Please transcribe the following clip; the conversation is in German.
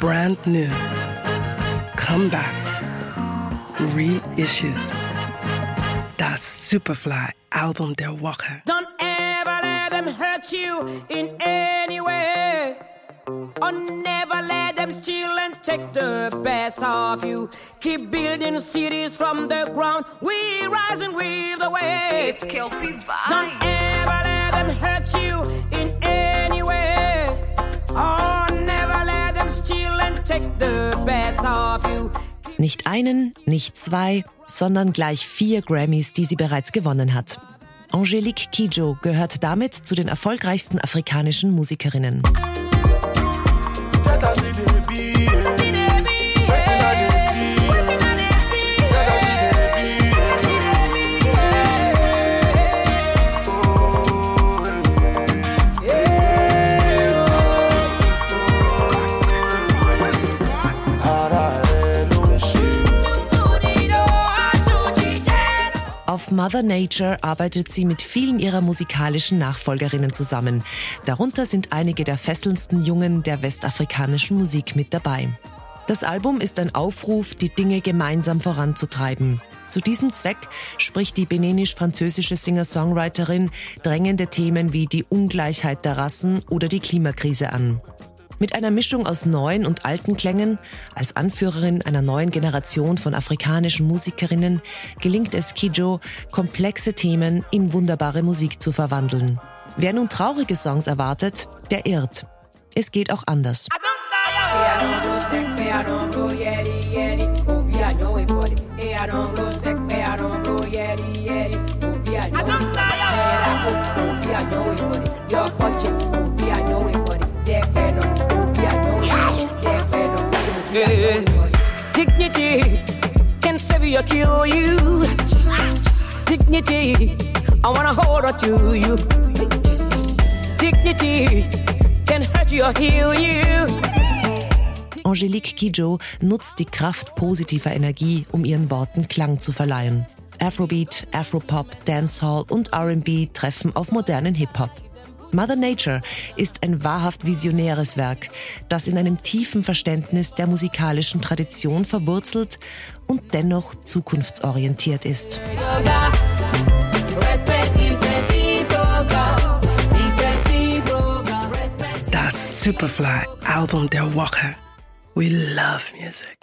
brand new, comebacks, reissues. Das Superfly album Der Walker. Don't ever let them hurt you in any way. Or never let them steal and take the best of you. Keep building cities from the ground. We rise and weave the way. It's Kelpie Don't ever let them hurt you Nicht einen, nicht zwei, sondern gleich vier Grammys, die sie bereits gewonnen hat. Angelique Kidjo gehört damit zu den erfolgreichsten afrikanischen Musikerinnen. Auf Mother Nature arbeitet sie mit vielen ihrer musikalischen Nachfolgerinnen zusammen. Darunter sind einige der fesselndsten Jungen der westafrikanischen Musik mit dabei. Das Album ist ein Aufruf, die Dinge gemeinsam voranzutreiben. Zu diesem Zweck spricht die benenisch-französische Singer-Songwriterin drängende Themen wie die Ungleichheit der Rassen oder die Klimakrise an. Mit einer Mischung aus neuen und alten Klängen, als Anführerin einer neuen Generation von afrikanischen Musikerinnen, gelingt es Kijo, komplexe Themen in wunderbare Musik zu verwandeln. Wer nun traurige Songs erwartet, der irrt. Es geht auch anders. Dignity can save you or kill you. Dignity, I wanna hold on to you. Dignity can hurt you or heal you. Angelique Kidjo nutzt die Kraft positiver Energie, um ihren Worten Klang zu verleihen. Afrobeat, Afropop, Dancehall und R&B treffen auf modernen Hip-Hop. Mother Nature ist ein wahrhaft visionäres Werk, das in einem tiefen Verständnis der musikalischen Tradition verwurzelt und dennoch zukunftsorientiert ist. Das Superfly album Der Walker. We love music.